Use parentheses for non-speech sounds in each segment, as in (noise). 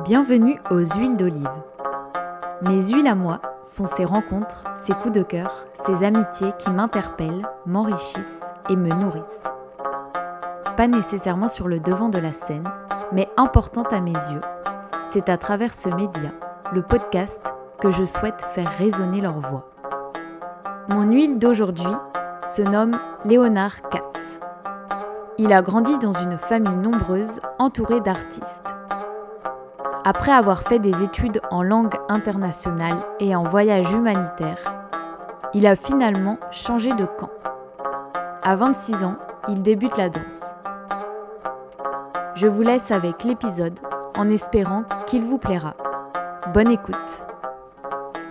Bienvenue aux huiles d'olive. Mes huiles à moi sont ces rencontres, ces coups de cœur, ces amitiés qui m'interpellent, m'enrichissent et me nourrissent. Pas nécessairement sur le devant de la scène, mais importante à mes yeux. C'est à travers ce média, le podcast, que je souhaite faire résonner leur voix. Mon huile d'aujourd'hui se nomme Léonard Katz. Il a grandi dans une famille nombreuse entourée d'artistes. Après avoir fait des études en langue internationale et en voyage humanitaire, il a finalement changé de camp. À 26 ans, il débute la danse. Je vous laisse avec l'épisode en espérant qu'il vous plaira. Bonne écoute.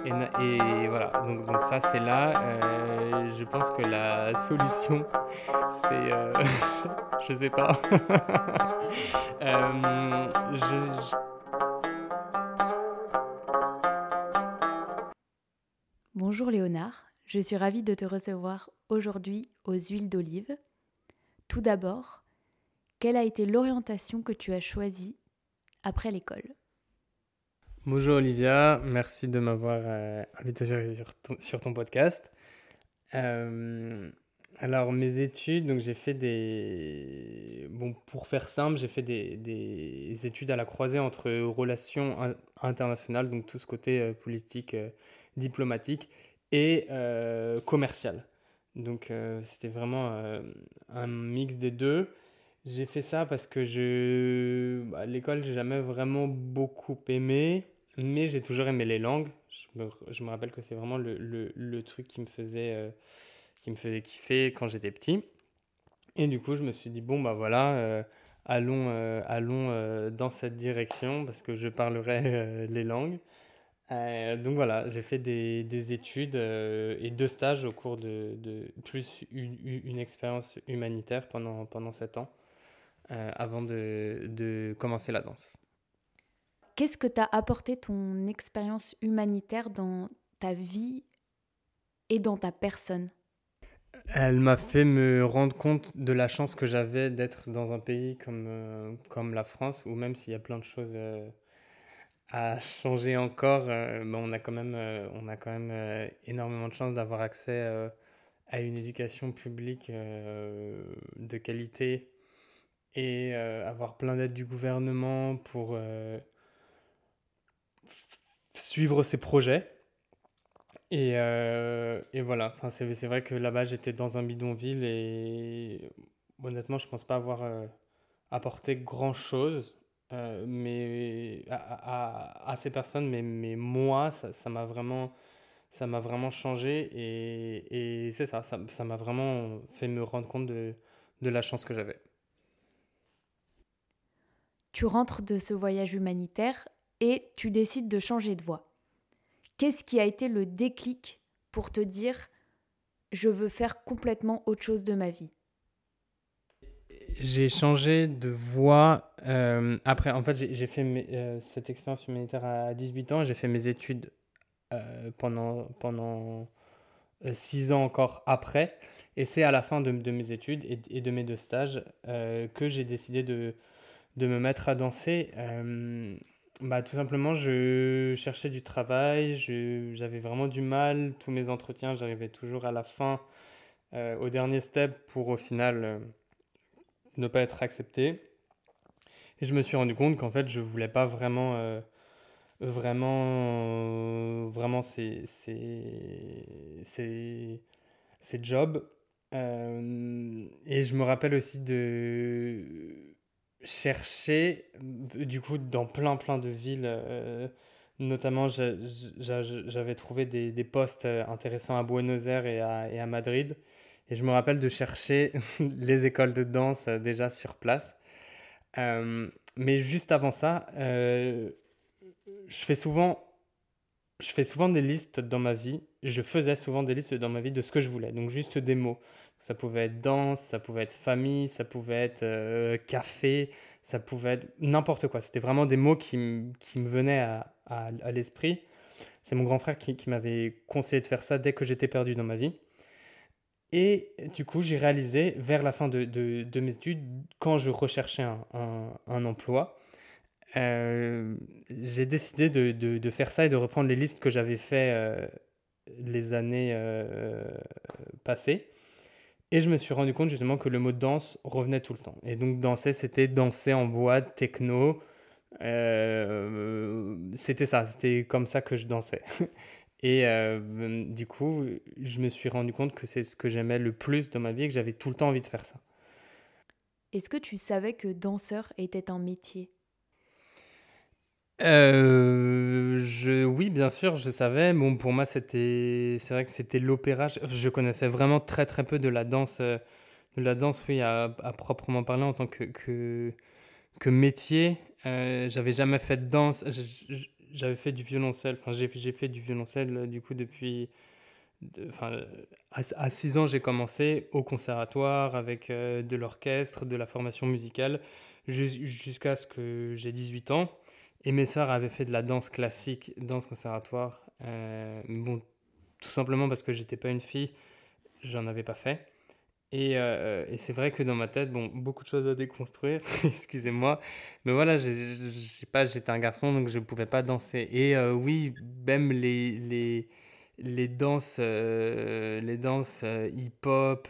Et, voilà, donc, ça c'est là. Euh, je pense que la solution, (laughs) c'est... Euh, (laughs) je sais pas. (laughs) euh, je... Bonjour Léonard, je suis ravie de te recevoir aujourd'hui aux huiles d'olive. Tout d'abord, quelle a été l'orientation que tu as choisie après l'école? Bonjour Olivia, merci de m'avoir euh, invité sur ton, podcast. Euh, alors mes études, donc j'ai fait des... Bon, pour faire simple, j'ai fait des, des, études à la croisée entre relations internationales, donc tout ce côté euh, politique diplomatique et euh, commercial. Donc euh, c'était vraiment euh, un mix des deux. J'ai fait ça parce que je, à l'école, j'ai jamais vraiment beaucoup aimé, mais j'ai toujours aimé les langues. Je me, je me rappelle que c'est vraiment le, le, le, truc qui me faisait, qui me faisait kiffer quand j'étais petit. Et du coup, je me suis dit bon bah voilà, allons, allons dans cette direction parce que je parlerai les langues. Euh, donc voilà, j'ai fait des, des études euh, et deux stages au cours de, de plus une, une expérience humanitaire pendant, pendant sept ans euh, avant de, de, commencer la danse. Qu'est-ce que t'a apporté ton expérience humanitaire dans ta vie et dans ta personne? Elle m'a fait me rendre compte de la chance que j'avais d'être dans un pays comme, comme la France, où même s'il y a plein de choses changer encore, euh, on a quand même, euh, on a quand même euh, énormément de chance d'avoir accès à une éducation publique de qualité et avoir plein d'aides du gouvernement pour suivre ses projets. Et, et voilà, enfin, c'est vrai que là-bas j'étais dans un bidonville et honnêtement je pense pas avoir apporté grand-chose euh, mais à, à, ces personnes, mais, mais moi, ça m'a vraiment, ça m'a vraiment changé et, et c'est ça, ça m'a vraiment fait me rendre compte de, de la chance que j'avais. Tu rentres de ce voyage humanitaire et tu décides de changer de voie. Qu'est-ce qui a été le déclic pour te dire je veux faire complètement autre chose de ma vie? J'ai changé de voie. Euh, après, en fait, j'ai fait euh, cette expérience humanitaire à 18 ans. J'ai fait mes études euh, pendant, pendant 6 ans encore après. Et c'est à la fin de, de mes études et, de mes deux stages que j'ai décidé de, de me mettre à danser. bah, tout simplement, je cherchais du travail. J'avais vraiment du mal. Tous mes entretiens, j'arrivais toujours à la fin, au dernier step, pour au final ne pas être accepté. Et je me suis rendu compte qu'en fait, je voulais pas vraiment, euh, vraiment, vraiment ces, ces, ces, ces jobs. Euh, et je me rappelle aussi de chercher, du coup, dans plein, plein de villes. Euh, notamment, j'avais trouvé des, des, postes intéressants à Buenos Aires et à, Madrid. Et je me rappelle de chercher (laughs) les écoles de danse euh, déjà sur place. Euh, mais juste avant ça, euh, je fais souvent je fais souvent des listes dans ma vie. Je faisais souvent des listes dans ma vie de ce que je voulais. Donc juste des mots. Ça pouvait être danse, ça pouvait être famille, ça pouvait être café, ça pouvait être n'importe quoi. C'était vraiment des mots qui, qui me venaient à, à, à l'esprit. C'est mon grand frère qui, qui m'avait conseillé de faire ça dès que j'étais perdu dans ma vie. Et du coup, j'ai réalisé vers la fin de, mes études, quand je recherchais un, emploi, j'ai décidé de, faire ça et de reprendre les listes que j'avais fait les années passées. Et je me suis rendu compte justement que le mot danse revenait tout le temps. Et donc danser, c'était danser en boîte, techno. Euh, c'était ça, c'était comme ça que je dansais. (laughs) Et euh, du coup, je me suis rendu compte que c'est ce que j'aimais le plus dans ma vie et que j'avais tout le temps envie de faire ça. Est-ce que tu savais que danseur était un métier? Euh, je, oui, bien sûr, je savais. Bon, pour moi, c'était, c'est vrai que c'était l'opéra. Je, connaissais vraiment très très peu de la danse, euh, de la danse, oui, à, proprement parler en tant que que, que métier. Euh, j'avais jamais fait de danse. J'avais fait du violoncelle. Enfin, j'ai fait du violoncelle euh, du coup depuis. enfin, à 6 ans, j'ai commencé au conservatoire avec de l'orchestre, de la formation musicale, jusqu'à ce que j'ai 18 ans. Et mes sœurs avaient fait de la danse classique, danse conservatoire. Euh, bon, tout simplement parce que j'étais pas une fille, j'en avais pas fait. Et, euh, et c'est vrai que dans ma tête, bon, beaucoup de choses à déconstruire, (laughs) excusez-moi. Mais voilà, je sais pas, j'étais un garçon, donc je ne pouvais pas danser. Et euh, oui, même les, les, les danses, les danses hip-hop,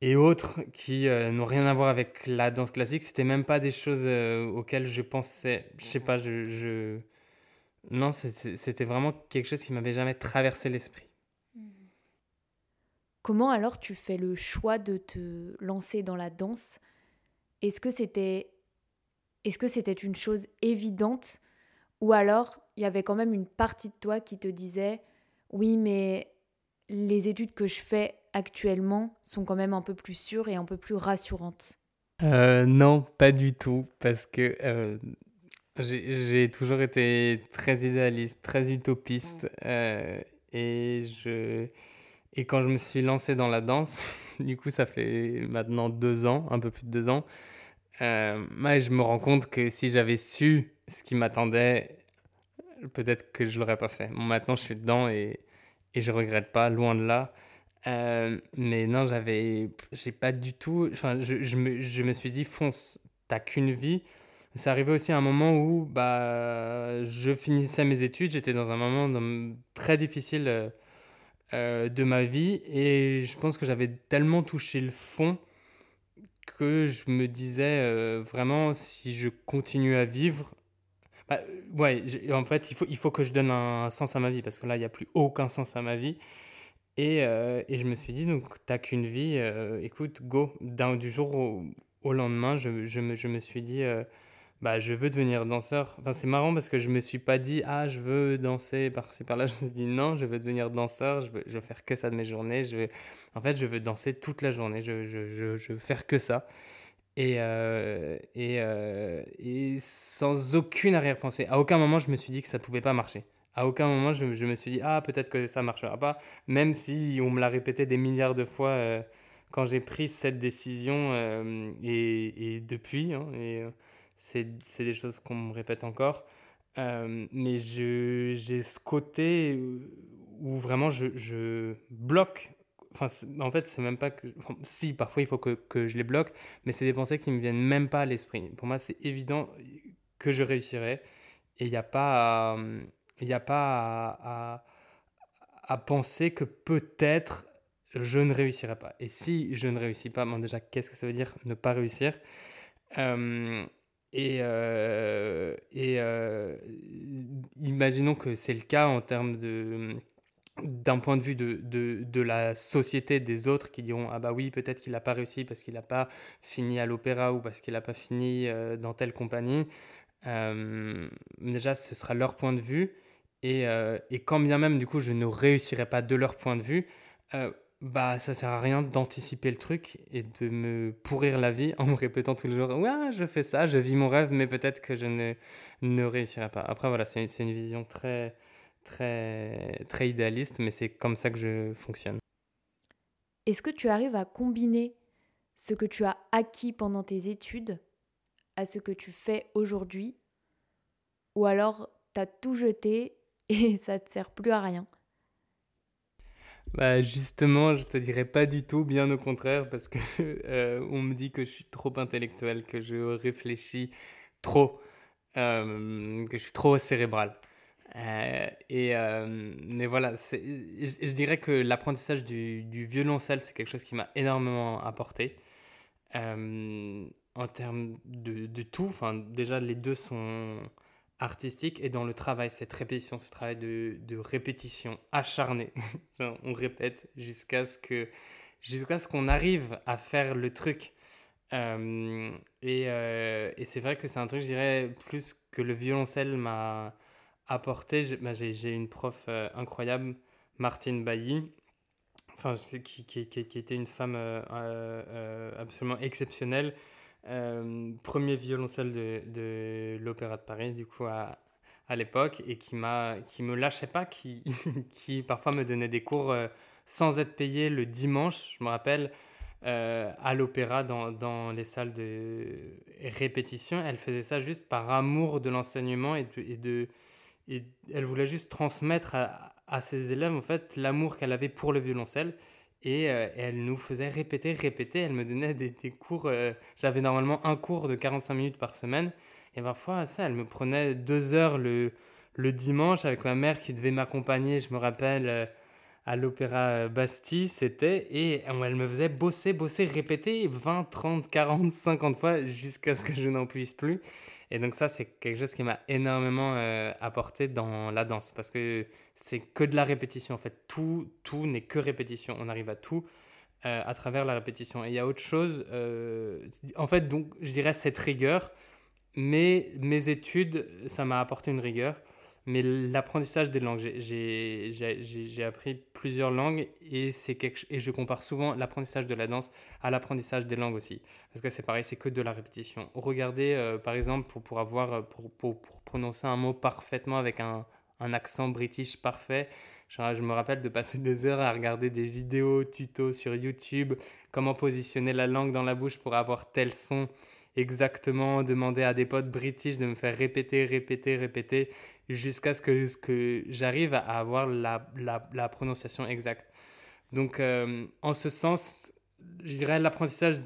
et autres qui euh, n'ont rien à voir avec la danse classique. C'était même pas des choses euh, auxquelles je pensais. Je sais pas, je. je... Non, c'était vraiment quelque chose qui m'avait jamais traversé l'esprit. Comment alors tu fais le choix de te lancer dans la danse? Est-ce que c'était est-ce que c'était une chose évidente? Ou alors il y avait quand même une partie de toi qui te disait oui mais les études que je fais actuellement sont quand même un peu plus sûres et un peu plus rassurantes euh, Non, pas du tout, parce que euh, j'ai toujours été très idéaliste, très utopiste, euh, et, je, et quand je me suis lancé dans la danse, (laughs) du coup ça fait maintenant deux ans, un peu plus de deux ans, moi, je me rends compte que si j'avais su ce qui m'attendait, peut-être que je l'aurais pas fait. Bon, maintenant je suis dedans et, et je regrette pas, loin de là. Euh, mais non, j'avais, j'ai pas du tout, enfin, je, me, je me suis dit, fonce, t'as qu'une vie. C'est arrivé aussi à un moment où bah, je finissais mes études, j'étais dans un moment très difficile euh, euh, de ma vie et je pense que j'avais tellement touché le fond que je me disais vraiment si je continue à vivre, bah, ouais, en fait il faut, il faut que je donne un sens à ma vie parce que là il n'y a plus aucun sens à ma vie. Et, euh, et, je me suis dit, donc, t'as qu'une vie, euh, écoute, go. du jour au, lendemain, je, je, me, je, me, suis dit, euh, bah, je veux devenir danseur. Enfin, c'est marrant parce que je me suis pas dit, ah, je veux danser par-ci par-là. (laughs) Je me suis dit, non, je veux devenir danseur, je veux, je veux faire que ça de mes journées. Je. En fait, je veux danser toute la journée, je, je, je veux faire que ça. Et, et, et sans aucune arrière-pensée. À aucun moment, je me suis dit que ça pouvait pas marcher. À aucun moment, je, me suis dit, ah, peut-être que ça marchera pas, même si on me l'a répété des milliards de fois euh, quand j'ai pris cette décision euh, et, depuis, hein, et euh, c'est des choses qu'on me répète encore. mais j'ai ce côté où vraiment je, je bloque. Enfin, en fait, c'est même pas que. si, parfois il faut que, que je les bloque, mais c'est des pensées qui me viennent même pas à l'esprit. Pour moi, c'est évident que je réussirai. Et il n'y a pas à n'y a pas à, penser que peut-être je ne réussirai pas. Et si je ne réussis pas, bon déjà, qu'est-ce que ça veut dire ne pas réussir? Euh, Et, euh, euh, imaginons que c'est le cas en termes de d'un point de vue de, de, de, la société des autres qui diront ah bah oui peut-être qu'il n'a pas réussi parce qu'il n'a pas fini à l'opéra ou parce qu'il n'a pas fini dans telle compagnie. Déjà ce sera leur point de vue. Et, euh, et, quand bien même, du coup, je ne réussirais pas de leur point de vue, euh, bah, ça sert à rien d'anticiper le truc et de me pourrir la vie en me répétant tous les jours Ouais, je fais ça, je vis mon rêve, mais peut-être que je ne, ne réussirai pas. Après, voilà, c'est une vision très, très, très idéaliste, mais c'est comme ça que je fonctionne. Est-ce que tu arrives à combiner ce que tu as acquis pendant tes études à ce que tu fais aujourd'hui Ou alors, tu as tout jeté et (laughs) ça te sert plus à rien? Bah justement, je te dirais pas du tout, bien au contraire, parce que (laughs) euh, on me dit que je suis trop intellectuel, que je réfléchis trop, que je suis trop cérébral. et mais voilà, je, je, dirais que l'apprentissage du, du, violoncelle, c'est quelque chose qui m'a énormément apporté. en termes de, de tout, enfin, déjà les deux sont artistiques et dans le travail, cette répétition, ce travail de, de répétition acharnée. (laughs) on répète jusqu'à ce que jusqu'à ce qu'on arrive à faire le truc. Euh, et, euh, et c'est vrai que c'est un truc, je dirais, plus que le violoncelle m'a apporté. J'ai bah, une prof euh, incroyable, Martine Bailly, enfin, qui, qui, était une femme absolument exceptionnelle. Premier violoncelle de, de l'Opéra de Paris, du coup, à, à l'époque, et qui, qui me lâchait pas, qui, (laughs) qui parfois me donnait des cours sans être payé le dimanche, je me rappelle, euh, à l'opéra dans, dans, les salles de répétition. Elle faisait ça juste par amour de l'enseignement et, et, de, et elle voulait juste transmettre à, à ses élèves en fait l'amour qu'elle avait pour le violoncelle. Et euh, elle nous faisait répéter, répéter. Elle me donnait des, cours. Euh, j'avais normalement un cours de 45 minutes par semaine. Et parfois, ça, elle me prenait deux heures le, le dimanche avec ma mère qui devait m'accompagner. Je me rappelle à l'Opéra euh, Bastille, c'était, et elle me faisait bosser, bosser, répéter 20, 30, 40, 50 fois jusqu'à ce que je n'en puisse plus. Et donc ça, c'est quelque chose qui m'a énormément euh, apporté dans la danse, parce que c'est que de la répétition, en fait. Tout, tout n'est que répétition. On arrive à tout euh, à travers la répétition. Et il y a autre chose, en fait, donc, je dirais cette rigueur, mais mes études, ça m'a apporté une rigueur. Mais l'apprentissage des langues, j'ai appris plusieurs langues et, quelque, et je compare souvent l'apprentissage de la danse à l'apprentissage des langues aussi. Parce que c'est pareil, c'est que de la répétition. Regardez, euh, par exemple, pour, pour, avoir, pour, pour, prononcer un mot parfaitement avec un, un accent british parfait, je me rappelle de passer (laughs) des heures à regarder des vidéos tutos sur YouTube, comment positionner la langue dans la bouche pour avoir tel son exactement, demander à des potes british de me faire répéter, répéter, répéter jusqu'à ce que, que j'arrive à avoir la, la, prononciation exacte. Donc, euh, en ce sens, je dirais l'apprentissage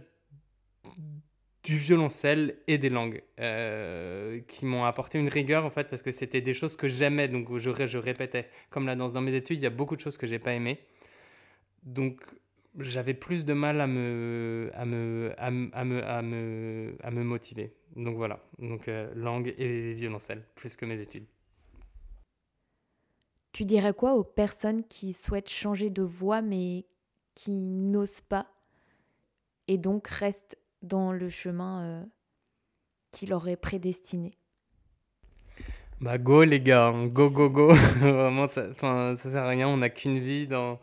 du violoncelle et des langues euh, qui m'ont apporté une rigueur en fait parce que c'était des choses que j'aimais donc je, je répétais. Comme la danse dans mes études il y a beaucoup de choses que j'ai pas aimées. Donc j'avais plus de mal à me à me à, me, à me, à me, motiver. Donc voilà. Donc euh, langue et violoncelle plus que mes études tu dirais quoi aux personnes qui souhaitent changer de voie mais qui n'osent pas et donc restent dans le chemin euh, qui leur est prédestiné? Bah go les gars, hein. go go go. (laughs) Vraiment ça, ça sert à rien, on n'a qu'une vie dans...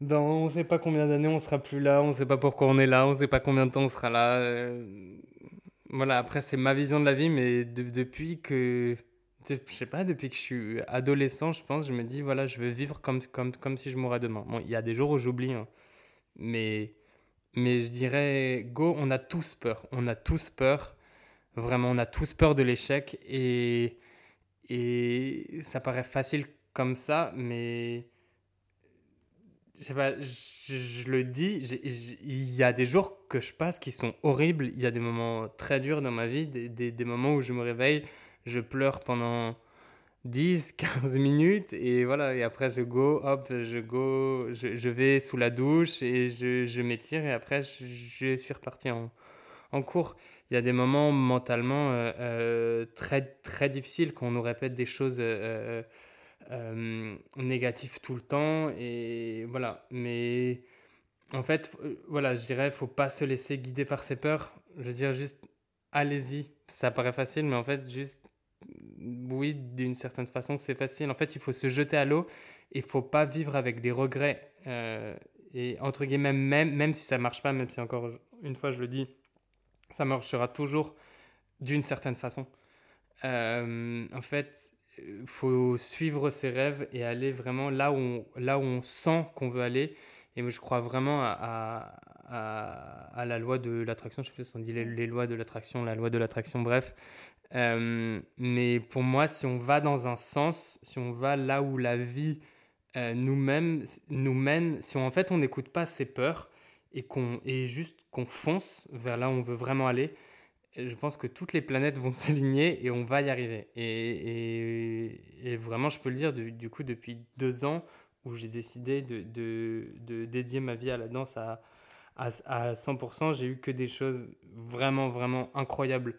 Dans on sait pas combien d'années on sera plus là, on sait pas pourquoi on est là, on sait pas combien de temps on sera là. Euh, voilà, après c'est ma vision de la vie, mais depuis que je sais pas, depuis que je suis adolescent, je pense, je me dis, voilà, je veux vivre comme, comme, comme si je mourrais demain. Bon, il y a des jours où j'oublie, hein. mais, mais je dirais, go, on a tous peur. On a tous peur. Vraiment, on a tous peur de l'échec. Et, et ça paraît facile comme ça, mais je sais pas, je, le dis, il y a des jours que je passe qui sont horribles. Il y a des moments très durs dans ma vie, des, des, des moments où je me réveille je pleure pendant 10, 15 (laughs) minutes et voilà, et après je go, hop, je go, je, je vais sous la douche et je, je m'étire et après je, suis reparti en, en cours. Il y a des moments mentalement euh, euh, très, très difficiles quand on nous répète des choses euh, négatives tout le temps et voilà, mais en fait, voilà, je dirais, faut pas se laisser guider par ses peurs. Je veux dire, juste allez-y. Ça paraît facile, mais en fait, juste oui, d'une certaine façon, c'est facile. En fait, il faut se jeter à l'eau et il faut pas vivre avec des regrets. Euh, et entre guillemets, même, même si ça marche pas, même si encore une fois je le dis, ça marchera toujours d'une certaine façon. Euh, en fait, il faut suivre ses rêves et aller vraiment là où on, là où on sent qu'on veut aller. Et je crois vraiment à, à, la loi de l'attraction. Je sais plus si on dit les lois de l'attraction, la loi de l'attraction, bref. Euh, mais pour moi, si on va dans un sens, si on va là où la vie euh, nous-mêmes nous mène, si en fait on n'écoute pas ses peurs et qu'on et juste qu'on fonce vers là où on veut vraiment aller, je pense que toutes les planètes vont (laughs) s'aligner et on va y arriver. Et, vraiment, je peux le dire, du, coup, depuis deux ans où j'ai décidé de, dédier ma vie à la danse à, à, à 100%, j'ai eu que des choses vraiment, vraiment incroyables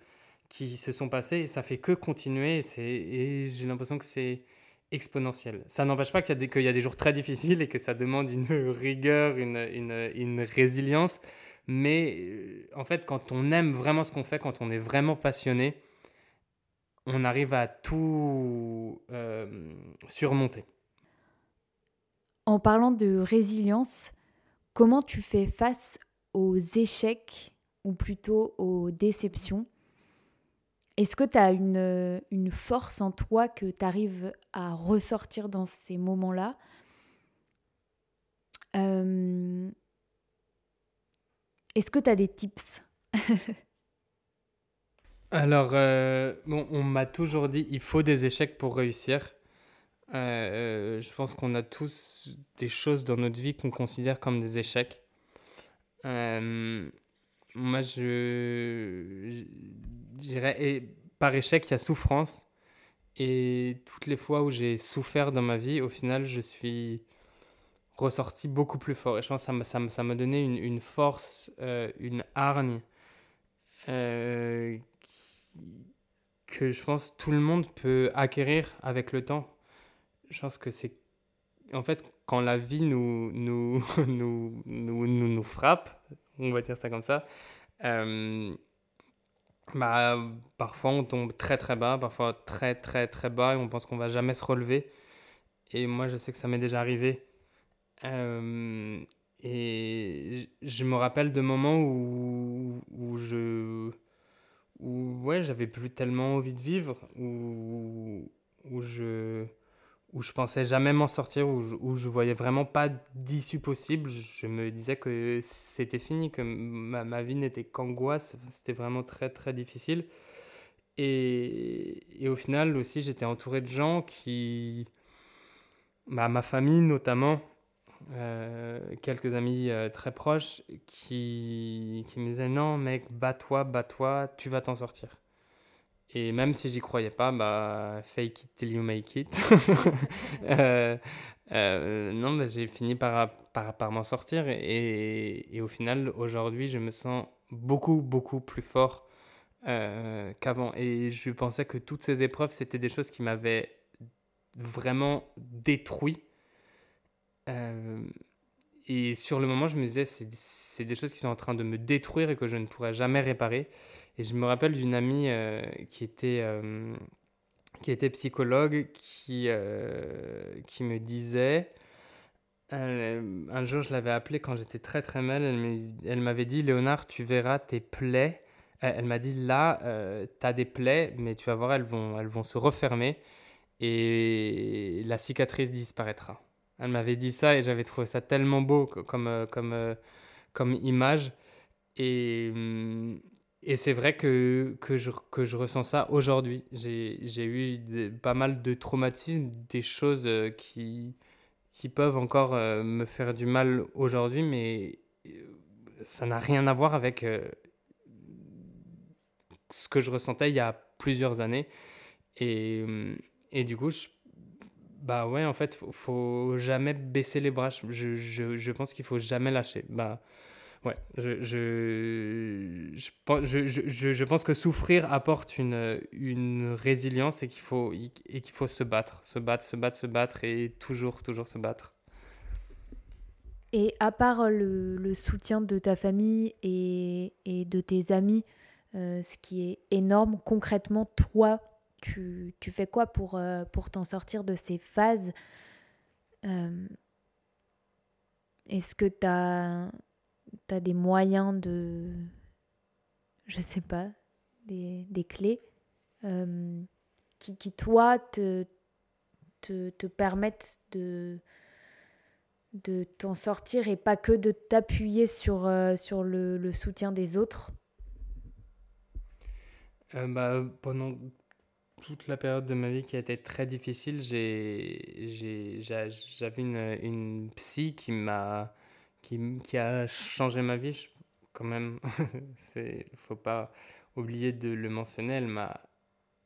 qui se sont passées et ça fait que continuer et, j'ai l'impression que c'est exponentiel. Ça n'empêche pas qu'il y, y, a des jours très difficiles et que ça demande une rigueur, une, une, une résilience, mais euh, en fait, quand on aime vraiment ce qu'on fait, quand on est vraiment passionné, on arrive à tout euh, surmonter. En parlant de résilience, comment tu fais face aux échecs ou plutôt aux déceptions? Est-ce que tu as une, une, force en toi que tu arrives à ressortir dans ces moments-là? Euh, est-ce que tu as des tips? (laughs) Alors, euh, bon, on m'a toujours dit il faut des échecs pour réussir. Euh, je pense qu'on a tous des choses dans notre vie qu'on considère comme des échecs. Euh, moi, je, dirais, et par échec, il y a souffrance. Et toutes les fois où j'ai souffert dans ma vie, au final, je suis ressorti beaucoup plus fort. Et je pense que ça m'a ça, donné une, une force, euh, une hargne euh, que je pense tout le monde peut acquérir avec le temps. Je pense que c'est... En fait, quand la vie nous, nous, (laughs) nous, nous, nous, frappe, on va dire ça comme ça, euh, bah, parfois on tombe très très bas, parfois très très très bas et on pense qu'on va jamais se relever. Et moi, je sais que ça m'est déjà arrivé euh, et je me rappelle de moments où, où je. Où, ouais, j'avais plus tellement envie de vivre, où, où, je, où je pensais jamais m'en sortir, où je, où voyais vraiment pas d'issue possible. Je me disais que c'était fini, que ma, vie n'était qu'angoisse, c'était vraiment très très difficile. Et, et au final aussi, j'étais entouré de gens qui. Bah, ma famille notamment, euh, quelques amis euh, très proches qui, qui me disaient non mec bats-toi bats-toi tu vas t'en sortir et même si j'y croyais pas bah fake it till you make it. (laughs) Euh, non bah, j'ai fini par, par, par m'en sortir et, et, au final aujourd'hui je me sens beaucoup beaucoup plus fort qu'avant. Et je pensais que toutes ces épreuves c'était des choses qui m'avaient vraiment détruit. Euh, et sur le moment, je me disais, c'est des choses qui sont en train de me détruire et que je ne pourrais jamais réparer. Et je me rappelle d'une amie euh, qui, était, euh, qui était psychologue qui, qui me disait, un jour je l'avais appelée quand j'étais très très mal, elle m'avait dit, Léonard, tu verras tes plaies. Elle m'a dit, là, tu as des plaies, mais tu vas voir, elles vont, elles vont se refermer et la cicatrice disparaîtra. Elle m'avait dit ça et j'avais trouvé ça tellement beau comme, euh, comme, euh, comme image. Et, mm, et c'est vrai que, que, je, que je ressens ça aujourd'hui. J'ai eu pas mal de traumatismes, des choses euh, qui, qui peuvent encore me faire du mal aujourd'hui, mais ça n'a rien à voir avec ce que je ressentais il y a plusieurs années. Et, et du coup, je bah ouais, en fait, faut, faut jamais baisser les bras. Je, je, je pense qu'il faut jamais lâcher. Bah ouais, je, je, je, je, pense que souffrir apporte une, une résilience et qu'il faut, et qu'il faut se battre, se battre, se battre, se battre et toujours, toujours se battre. Et à part le, le soutien de ta famille et, et de tes amis, euh, ce qui est énorme, concrètement, toi, tu, tu fais quoi pour, euh, pour t'en sortir de ces phases? Euh, Est-ce que tu as, as, des moyens de... Je sais pas, des, des clés euh, qui, qui, toi, te, te, te permettent de de t'en sortir et pas que de t'appuyer sur, sur le, le, soutien des autres? Bah, Pendant toute la période de ma vie qui a été très difficile, j'avais une, une, psy qui m'a qui, a changé ma vie quand même. (laughs) C'est faut pas oublié de le mentionner, elle m'a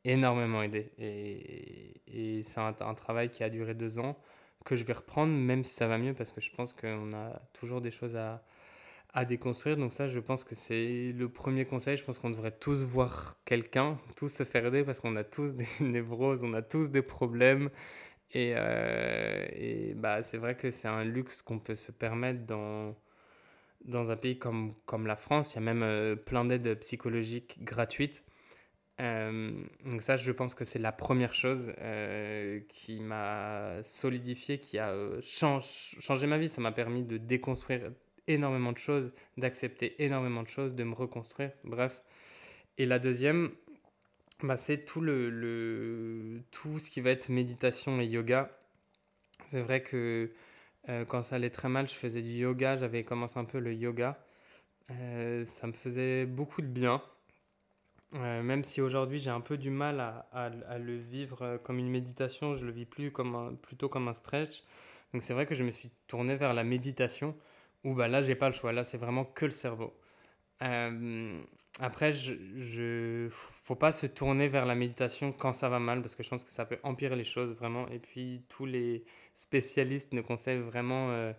énormément aidé. Et, et c'est un, un, travail qui a duré deux ans que je vais reprendre, même si ça va mieux, parce que je pense qu'on a toujours des choses à, à déconstruire. Donc ça, je pense que c'est le premier conseil. Je pense qu'on devrait tous voir quelqu'un, tous se faire aider, parce qu'on a tous des (laughs) névroses, on a tous des problèmes. Et, euh, et bah, c'est vrai que c'est un luxe qu'on peut se permettre dans, dans un pays comme, comme la France. Il y a même euh, plein d'aides psychologiques gratuites. Euh, donc ça, je pense que c'est la première chose qui m'a solidifié, qui a euh, changé ma vie. Ça m'a permis de déconstruire énormément de choses, d'accepter énormément de choses, de me reconstruire, bref. Et la deuxième, bah, c'est tout, le, le, tout ce qui va être méditation et yoga. C'est vrai que quand ça allait très mal, je faisais du yoga, j'avais commencé un peu le yoga. ça me faisait beaucoup de bien. Euh, même si aujourd'hui j'ai un peu du mal à, à, le vivre euh, comme une méditation, je le vis plus comme un, plutôt comme un stretch. Donc c'est vrai que je me suis tourné vers la méditation où bah, là j'ai pas le choix, là c'est vraiment que le cerveau. Euh, après, je, je, faut pas se tourner vers la méditation quand ça va mal parce que je pense que ça peut empirer les choses vraiment. Et puis tous les spécialistes ne conseillent vraiment euh,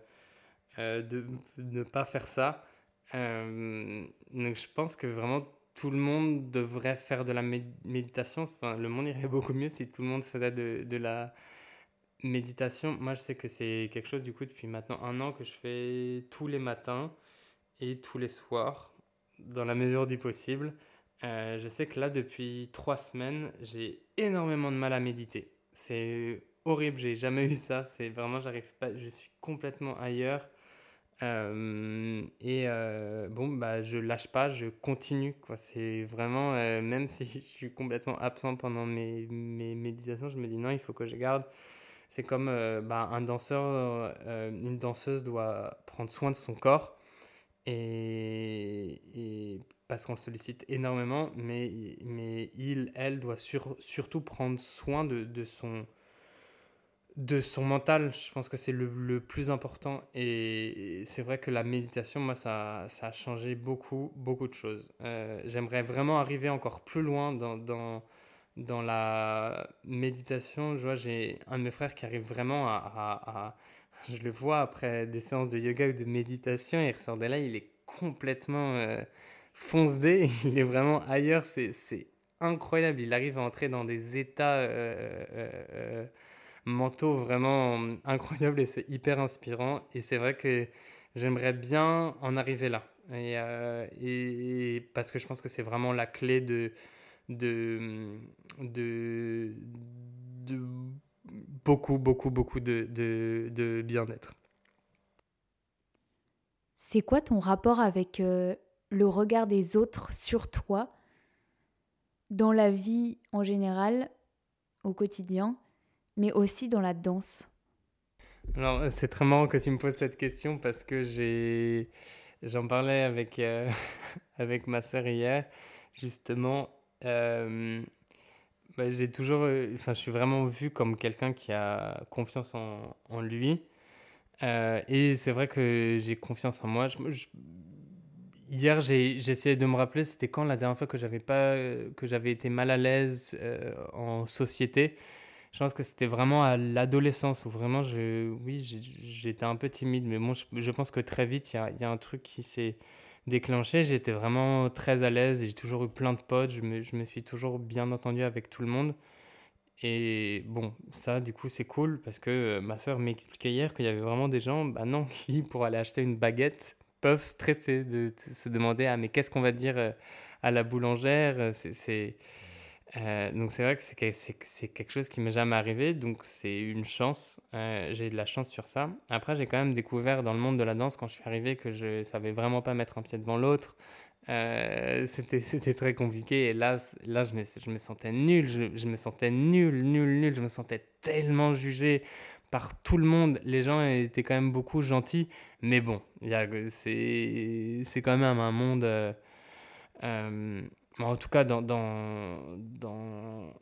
euh, de ne pas faire ça. donc je pense que vraiment tout le monde devrait faire de la méditation. Enfin, le monde irait (laughs) beaucoup mieux si tout le monde faisait de, de la méditation. Moi, je sais que c'est quelque chose, du coup, depuis maintenant un an que je fais tous les matins et tous les soirs, dans la mesure du possible. Euh, je sais que là, depuis trois semaines, j'ai énormément de mal à méditer. C'est horrible, j'ai jamais eu ça. C'est vraiment, j'arrive pas, je suis complètement ailleurs. Euh, et euh, bon, bah, je lâche pas, je continue. C'est vraiment, même si (laughs) je suis complètement absent pendant mes, mes méditations, je me dis non, il faut que je garde. C'est comme bah, un danseur, une danseuse doit prendre soin de son corps. Et, parce qu'on le sollicite énormément, mais, mais il, elle doit sur, surtout prendre soin de, de son de son mental, je pense que c'est le, le, plus important. Et c'est vrai que la méditation, moi, ça, ça a changé beaucoup, beaucoup de choses. Euh, J'aimerais vraiment arriver encore plus loin dans, dans, dans la méditation. Je vois, j'ai un de mes frères qui arrive vraiment à, (laughs) Je le vois après des séances de yoga ou de méditation, il ressort de là, il est complètement euh, foncé, (laughs) il est vraiment ailleurs. C'est incroyable. Il arrive à entrer dans des états. Euh, euh, euh mentaux vraiment incroyable et c'est hyper inspirant. Et c'est vrai que j'aimerais bien en arriver là. Et, parce que je pense que c'est vraiment la clé de, de, de, de beaucoup, beaucoup, beaucoup de, de, de bien-être. C'est quoi ton rapport avec euh, le regard des autres sur toi dans la vie en général, au quotidien mais aussi dans la danse? Alors, c'est très marrant que tu me poses cette question parce que j'ai, j'en parlais avec, euh, (laughs) avec ma sœur hier, justement. Euh, bah, j'ai toujours, euh, enfin, je suis vraiment vu comme quelqu'un qui a confiance en, en lui. Euh, et c'est vrai que j'ai confiance en moi. Hier, j'ai essayé de me rappeler, c'était quand la dernière fois que j'avais pas, que j'avais été mal à l'aise euh, en société? Je pense que c'était vraiment à l'adolescence où vraiment, je, oui, j'étais un peu timide, mais bon, je, je pense que très vite, il y a, y a, un truc qui s'est déclenché. J'étais vraiment très à l'aise et j'ai toujours eu plein de potes. Je me, je me suis toujours bien entendu avec tout le monde. Et bon, ça, du coup, c'est cool parce que euh, ma soeur m'expliquait hier qu'il y avait vraiment des gens, bah non, (laughs) qui, pour aller acheter une baguette, peuvent stresser de, se demander, ah, mais qu'est-ce qu'on va dire euh, à la boulangère C'est euh, donc c'est vrai que c'est quelque chose qui m'est jamais arrivé, donc c'est une chance. Euh, j'ai de la chance sur ça. Après, j'ai quand même découvert dans le monde de la danse quand je suis arrivé que je savais vraiment pas mettre un pied devant l'autre. Euh, c'était très compliqué et là, là je, me, je me sentais nul, je, je, me sentais nul, nul, nul, je me sentais tellement jugé par tout le monde. Les gens étaient quand même beaucoup gentils, mais bon, c'est quand même un monde... Euh, euh, en tout cas, dans, dans, dans,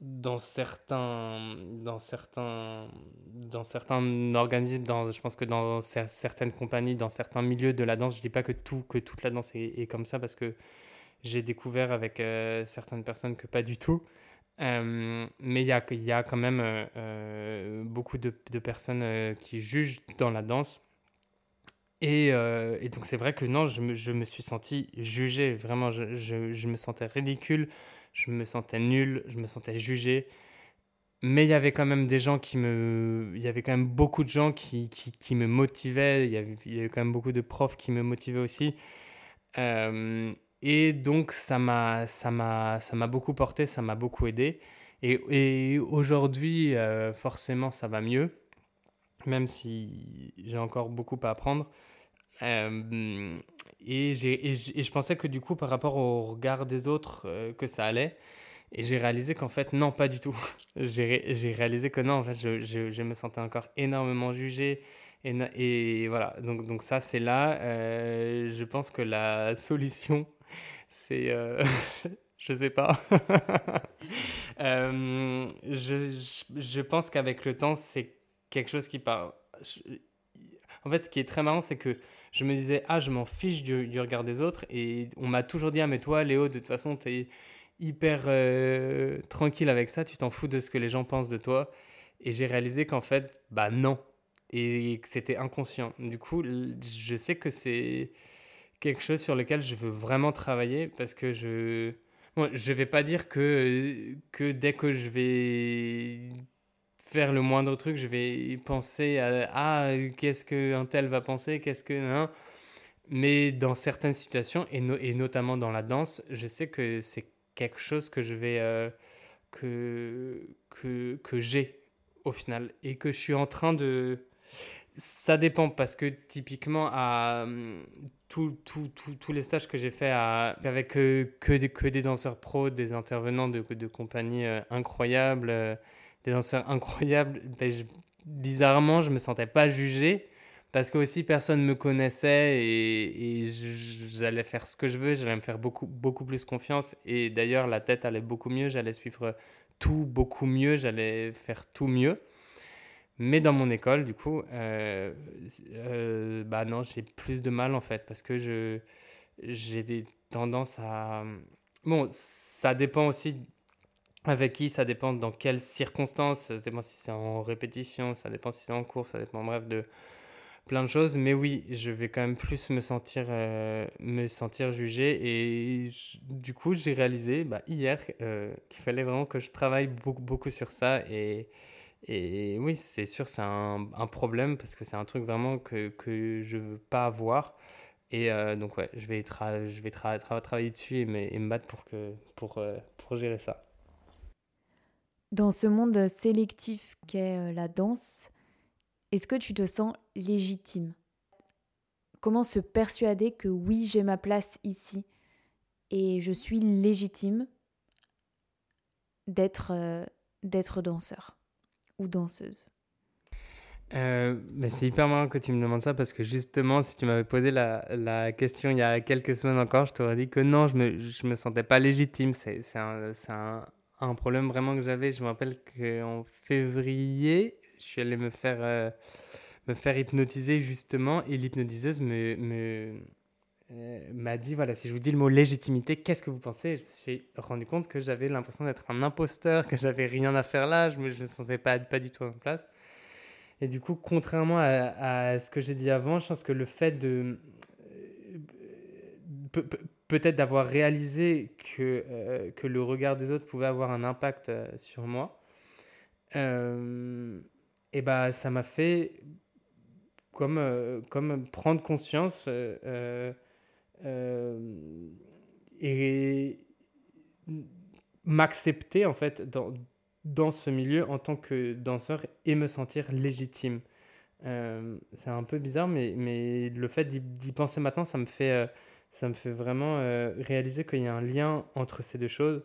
dans, certains, dans, certains, dans certains organismes, dans, je pense que dans certaines compagnies, dans certains milieux de la danse, je ne dis pas que, tout, que toute la danse est, comme ça, parce que j'ai découvert avec certaines personnes que pas du tout. mais il y a, y a quand même beaucoup de, de personnes qui jugent dans la danse. Et, et donc c'est vrai que non, je me, je me, suis senti jugé, vraiment, je, je, je, me sentais ridicule, je me sentais nul, je me sentais jugé. Mais il y avait quand même des gens qui me... Il y avait quand même beaucoup de gens qui, qui, qui me motivaient, il y, avait, quand même beaucoup de profs qui me motivaient aussi. Euh, et donc ça m'a ça m'a ça m'a beaucoup porté, ça m'a beaucoup aidé. Et, et aujourd'hui, euh, forcément, ça va mieux, même si j'ai encore beaucoup à apprendre. Euh, et, et, et, je pensais que du coup, par rapport au regard des autres, que ça allait. Et j'ai réalisé qu'en fait, non, pas du tout. (laughs) j'ai réalisé que non, en fait, je, je, me sentais encore énormément jugé. Et, et voilà, donc, donc ça, c'est là. Euh, je pense que la (laughs) solution, c'est. Euh, (laughs) je sais pas. euh, je, je, pense qu'avec le temps, c'est quelque chose qui part. En fait, ce qui est très marrant, c'est que je me disais, ah, je m'en fiche du, regard des autres. Et on m'a toujours dit, ah, mais toi, Léo, de toute façon, t'es hyper euh, tranquille avec ça, tu t'en fous de ce que les gens pensent de toi. Et j'ai réalisé qu'en fait, bah non. Et que c'était inconscient. Du coup, je sais que c'est quelque chose sur lequel je veux vraiment travailler parce que je. Bon, je vais pas dire que, que dès que je vais faire le moindre truc, je vais penser à ah, qu'est-ce qu'un tel va penser, qu'est-ce que. Hein? Mais dans certaines situations, et, notamment dans la danse, je sais que c'est quelque chose que je vais euh, que que, que j'ai au final et que je suis en train de ça dépend parce que typiquement à tous les stages que j'ai fait avec euh, que, des, que des danseurs pros, des intervenants de, de compagnies euh, incroyables, des danseurs incroyables, ben, bizarrement, je me sentais pas jugé parce que aussi personne me connaissait et, j'allais faire ce que je veux, j'allais me faire beaucoup, beaucoup plus confiance. Et d'ailleurs la tête allait beaucoup mieux, j'allais suivre tout beaucoup mieux, j'allais faire tout mieux. Mais dans mon école, du coup, euh, euh, bah non, j'ai plus de mal en fait parce que je j'ai des tendances à bon, ça dépend aussi avec qui, ça dépend dans quelles circonstances, ça dépend si c'est en répétition, ça dépend si c'est en cours, ça dépend bref de plein de choses. Mais oui, je vais quand même plus me sentir, euh, me sentir jugé. Et du coup, j'ai réalisé bah, hier euh, qu'il fallait vraiment que je travaille beaucoup, beaucoup sur ça. Et, oui, c'est sûr, c'est un, problème parce que c'est un truc vraiment que, que je veux pas avoir. Et euh, donc, ouais, je vais, je vais travailler dessus et me, et me battre pour, que, pour, pour gérer ça. Dans ce monde sélectif qu'est la danse, est-ce que tu te sens légitime? Comment se persuader que oui, j'ai ma place ici et je suis légitime d'être euh, danseur ou danseuse? Euh, c'est hyper marrant que tu me demandes ça parce que justement, si tu m'avais posé la, la, question il y a quelques semaines encore, je t'aurais dit que non, je me, je me sentais pas légitime. C'est un, un, un, problème vraiment que j'avais. Je me rappelle qu'en février, je suis allé me faire, euh, me faire hypnotiser justement. Et l'hypnotiseuse me, me euh, m'a dit voilà si je vous dis le mot légitimité qu'est-ce que vous pensez? Je me suis rendu compte que j'avais l'impression d'être un imposteur que j'avais rien à faire là. Je me, je me sentais pas, pas du tout en place. Et du coup contrairement à, à ce que j'ai dit avant je pense que le fait de euh, peut-être d'avoir réalisé que, que le regard des autres pouvait avoir un impact sur moi euh, et bah ça m'a fait comme, euh, comme prendre conscience euh, euh, et m'accepter en fait dans, dans ce milieu en tant que danseur et me sentir légitime. c'est un peu bizarre, mais, mais le fait d'y penser maintenant, ça me fait, ça me fait vraiment réaliser qu'il y a un lien entre ces deux choses.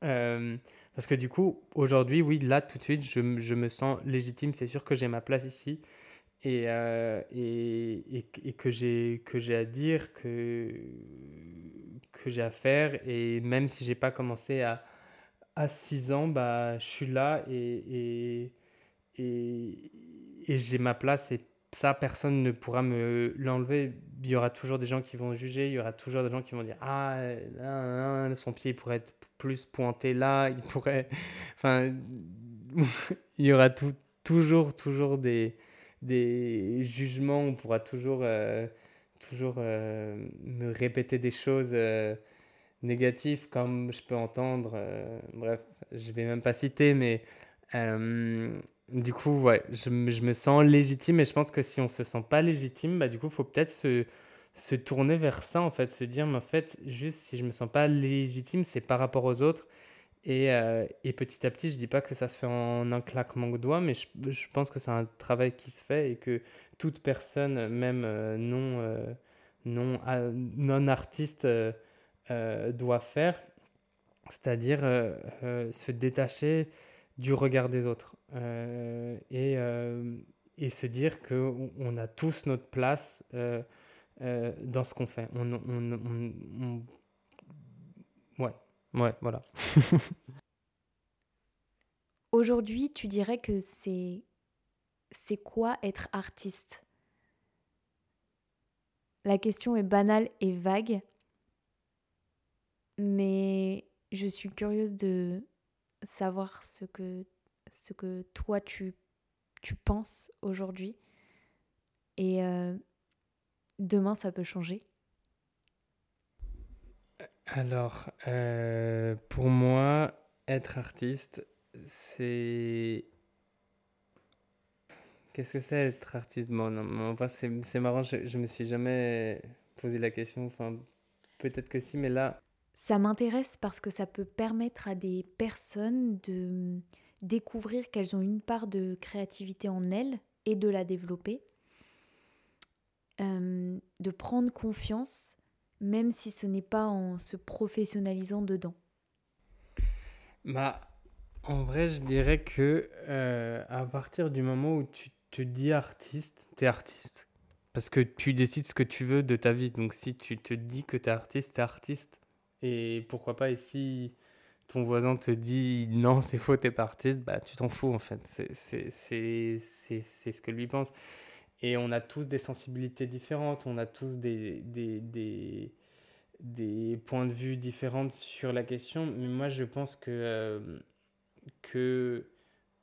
Parce que du coup, aujourd'hui, oui, là, tout de suite, je, je me sens légitime. C'est sûr que j'ai ma place ici et, euh, et, et, que j'ai à dire, que, que j'ai à faire. Et même si j'ai pas commencé à, à 6 ans, bah, je suis là et, et, et, j'ai ma place et ça, personne ne pourra me l'enlever. Il y aura toujours des gens qui vont juger, il y aura toujours des gens qui vont dire Ah, son pied pourrait être plus pointé là, il pourrait. (laughs) Enfin, (laughs) il y aura tout, toujours, toujours des, des jugements, on pourra toujours, euh, toujours euh, me répéter des choses euh, négatives, comme je peux entendre. bref, je vais même pas citer, mais du coup, ouais, je, je, me sens légitime et je pense que si on se sent pas légitime, bah, du coup, faut peut-être se, se tourner vers ça, en fait, se dire, mais en fait, juste si je me sens pas légitime, c'est par rapport aux autres. Et, euh, et, petit à petit, je dis pas que ça se fait en un claquement de doigts, mais je, je pense que c'est un travail qui se fait et que toute personne, même euh, non, euh, non, non artiste, doit faire. C'est-à-dire se détacher du regard des autres et, euh, et, se dire qu'on on a tous notre place euh, dans ce qu'on fait. On, on, ouais, ouais, voilà. (laughs) Aujourd'hui, tu dirais que c'est c'est quoi être artiste? La question est banale et vague, mais je suis curieuse de savoir ce que, ce que toi tu, tu penses aujourd'hui. Et euh, demain, ça peut changer. Alors, euh, pour moi, être artiste, c'est... Qu'est-ce que c'est être artiste? Bon, non, c'est marrant, je, je me suis jamais posé la question. Enfin, peut-être que si, mais là, ça m'intéresse parce que ça peut permettre à des personnes de découvrir qu'elles ont une part de créativité en elles et de la développer, euh, de prendre confiance, même si ce n'est pas en se professionnalisant dedans. Bah, en vrai, je dirais que euh, à partir du moment où tu te dis artiste, tu es artiste. Parce que tu décides ce que tu veux de ta vie. Donc si tu te dis que tu es artiste, tu es artiste. Et pourquoi pas, et si ton voisin te dit non, c'est faux, t'es pas artiste, bah tu t'en fous en fait. C'est ce que lui pense. Et on a tous des sensibilités différentes, on a tous des, des, des, des points de vue différents sur la question. Mais moi, je pense que, euh, que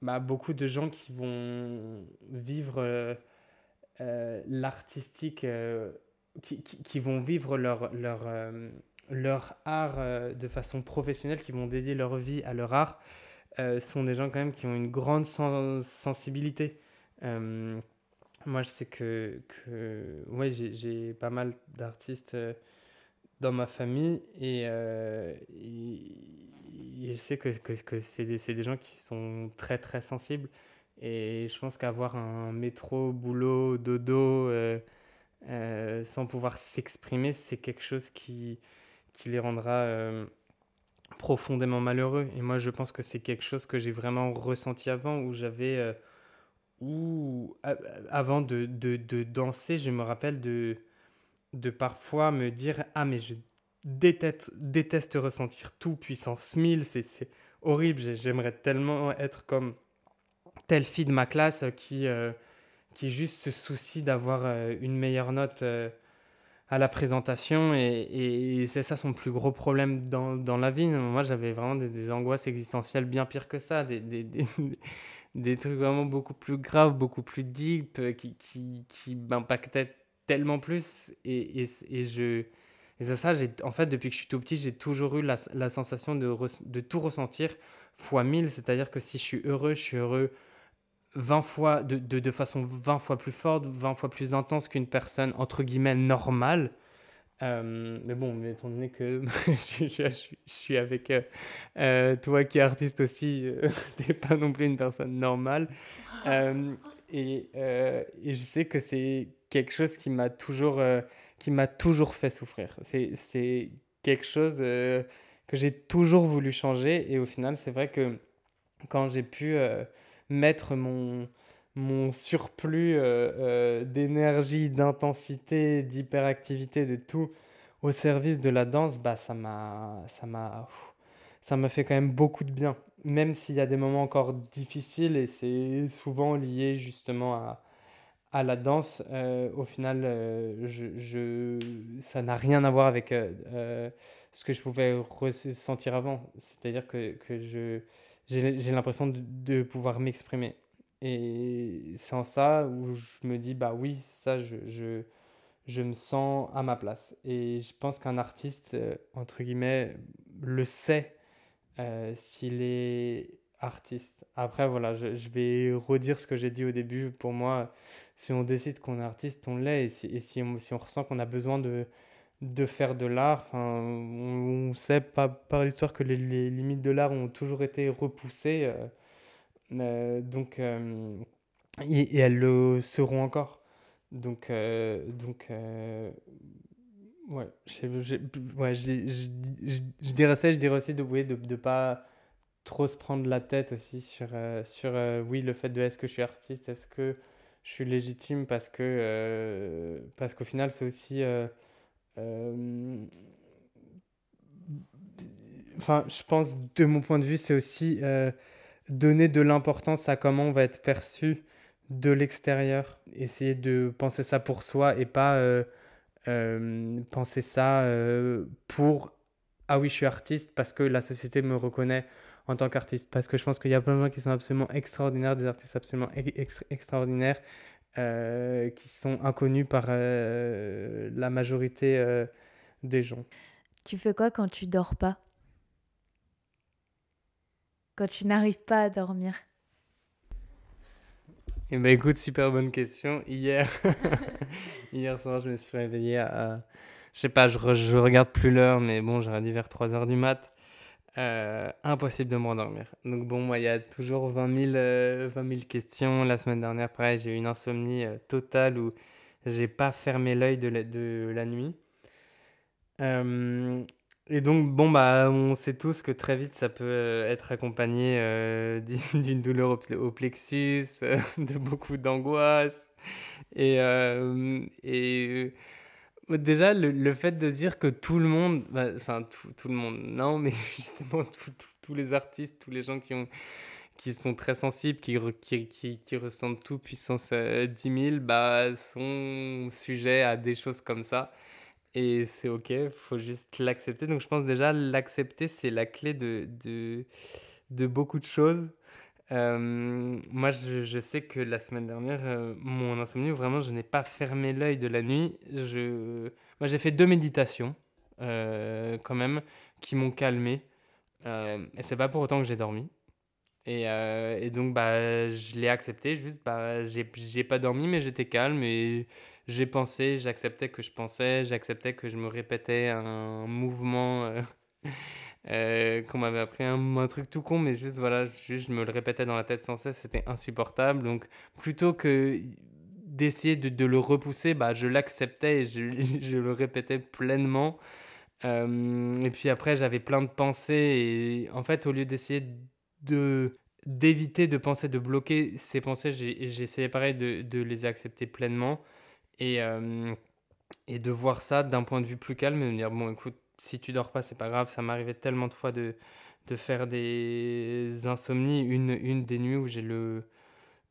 bah, beaucoup de gens qui vont vivre euh, euh, l'artistique, qui, qui, qui, vont vivre leur. leur leur art euh, de façon professionnelle, qui vont dédier leur vie à leur art, euh, sont des gens quand même qui ont une grande sensibilité. Euh, moi, je sais que, que ouais, j'ai pas mal d'artistes dans ma famille et, je sais que, que, que c'est des, des, gens qui sont très très sensibles. Et je pense qu'avoir un métro, boulot, dodo, sans pouvoir s'exprimer, c'est quelque chose qui, qui les rendra euh, profondément malheureux. Et moi, je pense que c'est quelque chose que j'ai vraiment ressenti avant, où j'avais... Euh, où, avant de, de, danser, je me rappelle de, de parfois me dire Ah, mais je déteste, déteste ressentir tout, puissance 1000, c'est horrible, j'aimerais tellement être comme telle fille de ma classe qui, euh, qui juste se soucie d'avoir une meilleure note à la présentation et, c'est ça son plus gros problème dans, dans la vie. Moi, j'avais vraiment des, angoisses existentielles bien pires que ça, des, des, (laughs) des, trucs vraiment beaucoup plus graves, beaucoup plus deep, euh, qui, qui, qui m'impactaient tellement plus. Et, et, je. C'est ça, en fait, depuis que je suis tout petit, j'ai toujours eu la, la sensation de, de tout ressentir fois mille. C'est-à-dire que si je suis heureux, je suis heureux 20 fois, de, de, de, façon 20 fois plus forte, 20 fois plus intense qu'une personne, entre guillemets, normale. Euh, mais bon, mais étant donné que (laughs) je, je, je, suis avec euh, euh, toi qui es artiste aussi, (laughs) t'es pas non plus une personne normale. (laughs) Et, et, je sais que c'est quelque chose qui m'a toujours, qui m'a toujours fait souffrir. C'est quelque chose que j'ai toujours voulu changer. Et au final, c'est vrai que quand j'ai pu mettre mon, mon surplus euh, euh, d'énergie, d'intensité, d'hyperactivité, de tout au service de la danse, bah ça m'a ça m'a ça m'a fait quand même beaucoup de bien, même s'il y a des moments encore difficiles et c'est souvent lié justement à, à la danse, euh, au final, je, je, ça n'a rien à voir avec ce que je pouvais ressentir avant. C'est-à-dire que, que je, j'ai, l'impression de, pouvoir m'exprimer. Et c'est en ça où je me dis, bah oui, ça, je, je, je me sens à ma place. Et je pense qu'un artiste, entre guillemets, le sait s'il est artiste. Après, voilà, je, je, vais redire ce que j'ai dit au début. Pour moi, si on décide qu'on est artiste, on l'est. Et si, et si, on, si on ressent qu'on a besoin de, de faire de l'art, on, on, sait pas, par l'histoire que les, limites de l'art ont toujours été repoussées. Euh, euh, donc, euh, et, elles le seront encore. Donc, donc ouais, je, dirais ça, je dirais aussi de ne de, de pas trop se prendre la tête aussi sur, sur oui, le fait de est-ce que je suis artiste, est-ce que je suis légitime parce que parce qu'au final c'est aussi enfin je pense de mon point de vue c'est aussi donner de l'importance à comment on va être perçu de l'extérieur essayer de penser ça pour soi et pas penser ça pour ah oui je suis artiste parce que la société me reconnaît en tant qu'artiste. Parce que je pense qu'il y a plein de gens qui sont absolument extraordinaires, des artistes absolument extraordinaires, euh, qui sont inconnus par euh, la majorité euh, des gens. Tu fais quoi quand tu dors pas? Quand tu n'arrives pas à dormir? Eh ben écoute, super bonne question. Hier, (laughs) (laughs) hier soir, je me suis réveillé à... Je sais pas, je, je regarde plus l'heure, mais bon, j'aurais dit vers 3h du mat. Euh, impossible de m'endormir. Donc bon, moi, il y a toujours 20 000, euh, questions. La semaine dernière, pareil, j'ai eu une insomnie euh, totale où j'ai pas fermé l'œil de, la, nuit. et donc, bon, bah, on sait tous que très vite, ça peut être accompagné (laughs) d'une douleur au, plexus, de beaucoup d'angoisse. Et Déjà, le, le, fait de dire que tout le monde, bah, enfin tout, tout, le monde, non, mais (laughs) justement tous les artistes, tous les gens qui, ont, qui sont très sensibles, qui, qui, qui, ressentent tout puissance 10 euh, 000, bah, sont sujets à des choses comme ça. Et c'est ok, il faut juste l'accepter. Donc je pense déjà l'accepter, c'est la clé de, de, de beaucoup de choses. Euh, moi, je, sais que la semaine dernière, euh, mon insomnie, vraiment, je n'ai pas fermé l'œil de la nuit. Je... Moi, j'ai fait deux méditations, euh, quand même, qui m'ont calmé. et c'est pas pour autant que j'ai dormi. Et, et, donc, bah, je l'ai accepté. Juste, bah, j'ai pas dormi, mais j'étais calme et j'ai pensé, j'acceptais que je pensais, j'acceptais que je me répétais un mouvement. Euh, qu'on m'avait appris un, truc tout con, mais juste voilà, juste je me le répétais dans la tête sans cesse, c'était insupportable. Donc plutôt que d'essayer de, le repousser, bah, je l'acceptais et (laughs) je, le répétais pleinement. Euh, et puis après, j'avais plein de pensées et en fait, au lieu d'essayer de d'éviter de penser, de bloquer ces pensées, essayé pareil de, les accepter pleinement euh, et de voir ça d'un point de vue plus calme et de me dire, bon, écoute, si tu dors pas, c'est pas grave. Ça m'arrivait tellement de fois de, de faire des insomnies. Une, une des nuits où j'ai le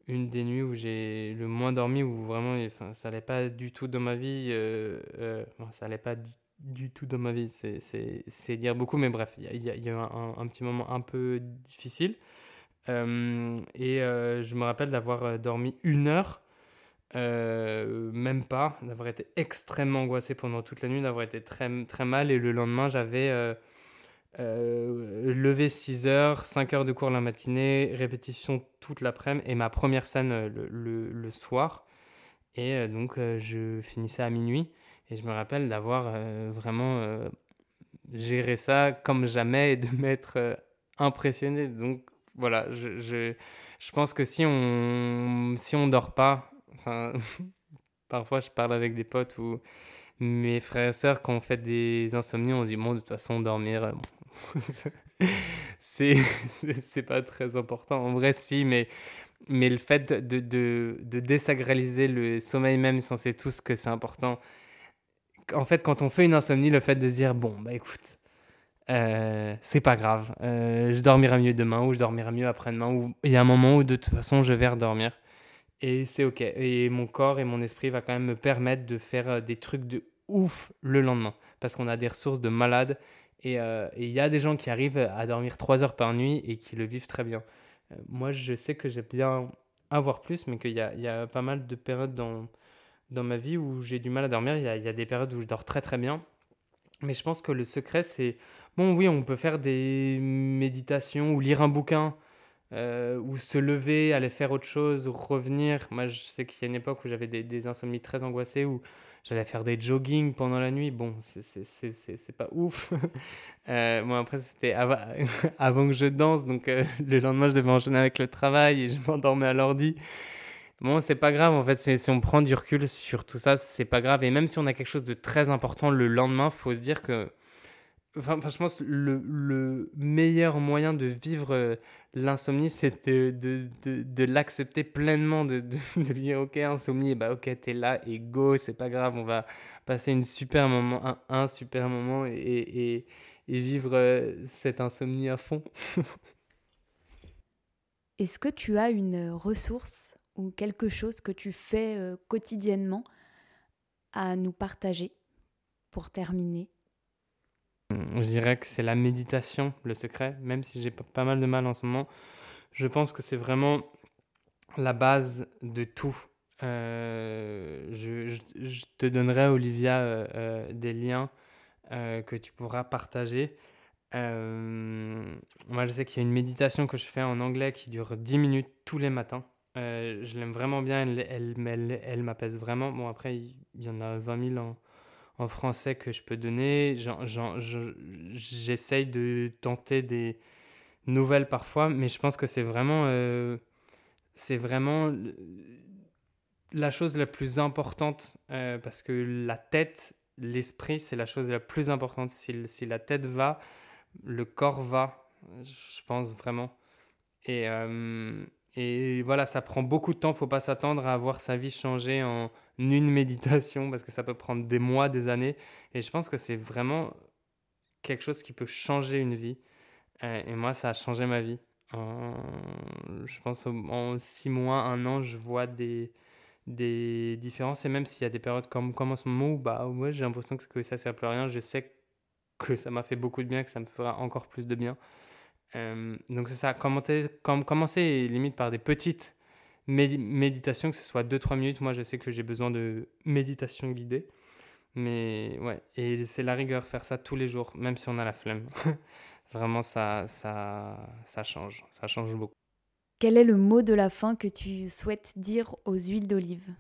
une des nuits où j'ai le moins dormi, où vraiment enfin, ça allait pas du tout dans ma vie. Euh, euh, ça allait pas du, tout dans ma vie, c'est dire beaucoup, mais bref, il y a, y a, eu un, petit moment un peu difficile. Euh, et je me rappelle d'avoir dormi une heure euh, même pas, d'avoir été extrêmement angoissé pendant toute la nuit, d'avoir été très, très mal. Et le lendemain, j'avais euh, euh, levé 6 heures, 5 heures de cours la matinée, répétition toute l'après-midi et ma première scène le, soir. Et donc, je finissais à minuit. Et je me rappelle d'avoir vraiment géré ça comme jamais et de m'être impressionné. Donc, voilà, je, je, je, pense que si on si on dort pas, (laughs) parfois, je parle avec des potes ou mes frères et sœurs, quand on fait des insomnies, on dit, bon, de toute façon, dormir, bon, (laughs) c'est pas très important. En vrai, si, mais, mais le fait de, de, de le sommeil même, on sait tous que c'est important. En fait, quand on fait une insomnie, le fait de se dire, bon, bah écoute, euh, c'est pas grave, euh, je dormirai mieux demain ou je dormirai mieux après-demain, ou il y a un moment où de toute façon je vais redormir. Et c'est ok. Et mon corps et mon esprit va quand même me permettre de faire euh, des trucs de ouf le lendemain. Parce qu'on a des ressources de malades. Et il y a des gens qui arrivent à dormir 3 heures par nuit et qui le vivent très bien. moi, je sais que j'aime bien avoir plus, mais qu'il y a, y a, pas mal de périodes dans, dans ma vie où j'ai du mal à dormir. Il y a, y a, des périodes où je dors très très bien. Mais je pense que le secret, c'est... Bon, oui, on peut faire des méditations ou lire un bouquin euh, ou se lever, aller faire autre chose, ou revenir. Moi, je sais qu'il y a une époque où j'avais des, insomnies très angoissées, où j'allais faire des jogging pendant la nuit. Bon, c'est pas ouf. (laughs) euh, bon, après, c'était avant, (laughs) avant, que je danse, donc euh, le lendemain, je devais enchaîner avec le travail et je m'endormais à l'ordi. Bon, c'est pas grave, en fait, si on prend du recul sur tout ça, c'est pas grave. Et même si on a quelque chose de très important le lendemain, faut se dire que Enfin, je pense le, le meilleur moyen de vivre euh, l'insomnie, c'est de, de, de, l'accepter pleinement, de, de, dire ok, insomnie, bah ok, t'es là et go, c'est pas grave, on va passer une super moment, un, un super moment et, et, et vivre euh, cette insomnie à fond. (laughs) Est-ce que tu as une ressource ou quelque chose que tu fais euh, quotidiennement à nous partager pour terminer? Je dirais que c'est la méditation, le secret, même si j'ai pas mal de mal en ce moment. Je pense que c'est vraiment la base de tout. Euh, je, te donnerai, Olivia, euh, euh, des liens que tu pourras partager. moi, je sais qu'il y a une méditation que je fais en anglais qui dure 10 minutes tous les matins. je l'aime vraiment bien, elle, elle m'apaise vraiment. Bon, après, il y en a 20 000 en, en français que je peux donner. J'essaye de tenter des nouvelles parfois, mais je pense que c'est vraiment, euh, c'est vraiment la chose la plus importante euh, parce que la tête, l'esprit, c'est la chose la plus importante. Si, la tête va, le corps va, je pense vraiment. Et, euh, et voilà, ça prend beaucoup de temps. Faut pas s'attendre à avoir sa vie changer en une méditation parce que ça peut prendre des mois, des années. Et je pense que c'est vraiment quelque chose qui peut changer une vie. Euh, et moi, ça a changé ma vie. je pense en six mois, un an, je vois des, des différences. Et même s'il y a des périodes comme, comme en ce moment où bah, ouais, j'ai l'impression que ça ne sert plus à rien, je sais que ça m'a fait beaucoup de bien, que ça me fera encore plus de bien. Euh, donc c'est ça, commencer, com commencer limite par des petites méditations, que ce soit 2-3 minutes. Moi je sais que j'ai besoin de méditation guidée. Mais ouais, et c'est la rigueur, faire ça tous les jours, même si on a la flemme. (laughs) Vraiment, ça, ça, ça change, ça change beaucoup. Quel est le mot de la fin que tu souhaites dire aux huiles d'olive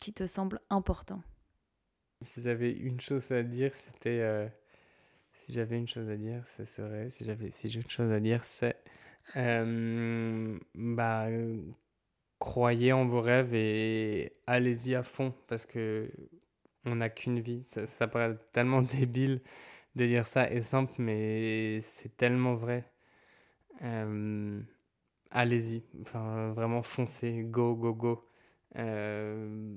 qui te semble important Si j'avais une chose à dire, c'était euh, si j'avais une chose à dire, ce serait, si j'avais, si j'ai une chose à dire, c'est, euh, bah, croyez en vos rêves et allez-y à fond parce que on n'a qu'une vie. Ça, paraît tellement (laughs) débile de dire ça et simple, mais c'est tellement vrai. Euh, allez-y, enfin vraiment foncez, go, go, go. Euh,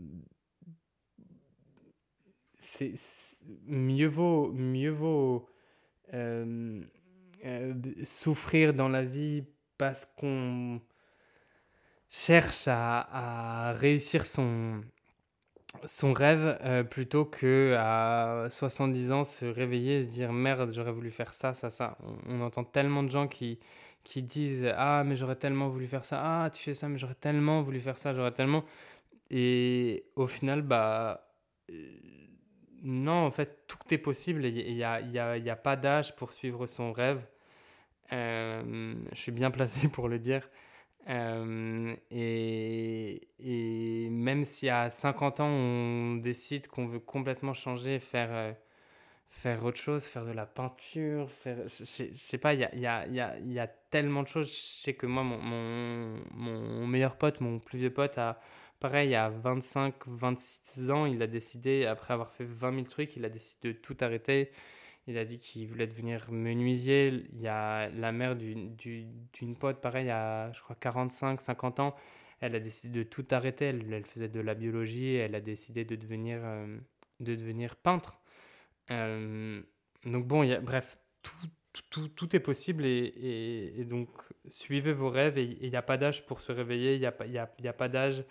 c'est mieux vaut mieux vaut euh, euh, souffrir dans la vie parce qu'on cherche à, réussir son, son rêve euh, plutôt que à 70 ans se réveiller et se dire merde j'aurais voulu faire ça ça ça. On, on, entend tellement de gens qui qui disent ah mais j'aurais tellement voulu faire ça. Ah tu fais ça mais j'aurais tellement voulu faire ça j'aurais tellement et au final bah non, en fait, tout est possible. Il n'y a, y a, y a, pas d'âge pour suivre son rêve. Euh, je suis bien placé (laughs) pour le dire. Euh, et, et, même si à 50 ans, on décide qu'on veut complètement changer, faire, euh, faire autre chose, faire de la peinture, faire, je, je sais pas, il y a, y, a, y, a, y a tellement de choses. Je sais que moi, mon, mon, mon meilleur pote, mon plus vieux pote, a Pareil, à 25, 26 ans, il a décidé, après avoir fait 20 000 trucs, il a décidé de tout arrêter. Il a dit qu'il voulait devenir menuisier. Il y a la mère d'une pote, pareil, à je crois 45, 50 ans. Elle a décidé de tout arrêter. Elle, faisait de la biologie. Elle a décidé de devenir, euh, de devenir peintre. Euh, donc bon, bref, tout, tout, tout, est possible et, et, donc suivez vos rêves et il n'y a pas d'âge pour se réveiller, il n'y a, y a, y a pas d'âge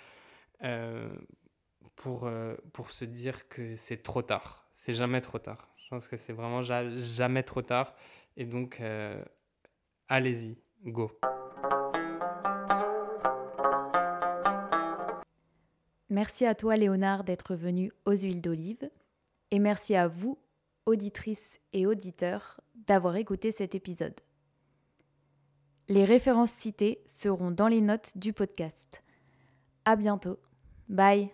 pour, pour se dire que c'est trop tard. C'est jamais trop tard. Je pense que c'est vraiment jamais trop tard. Et donc, allez-y, go. Merci à toi Léonard d'être venu aux huiles d'olive et merci à vous, auditrices et auditeurs, d'avoir écouté cet épisode. Les références citées seront dans les notes du podcast. À bientôt. Bye.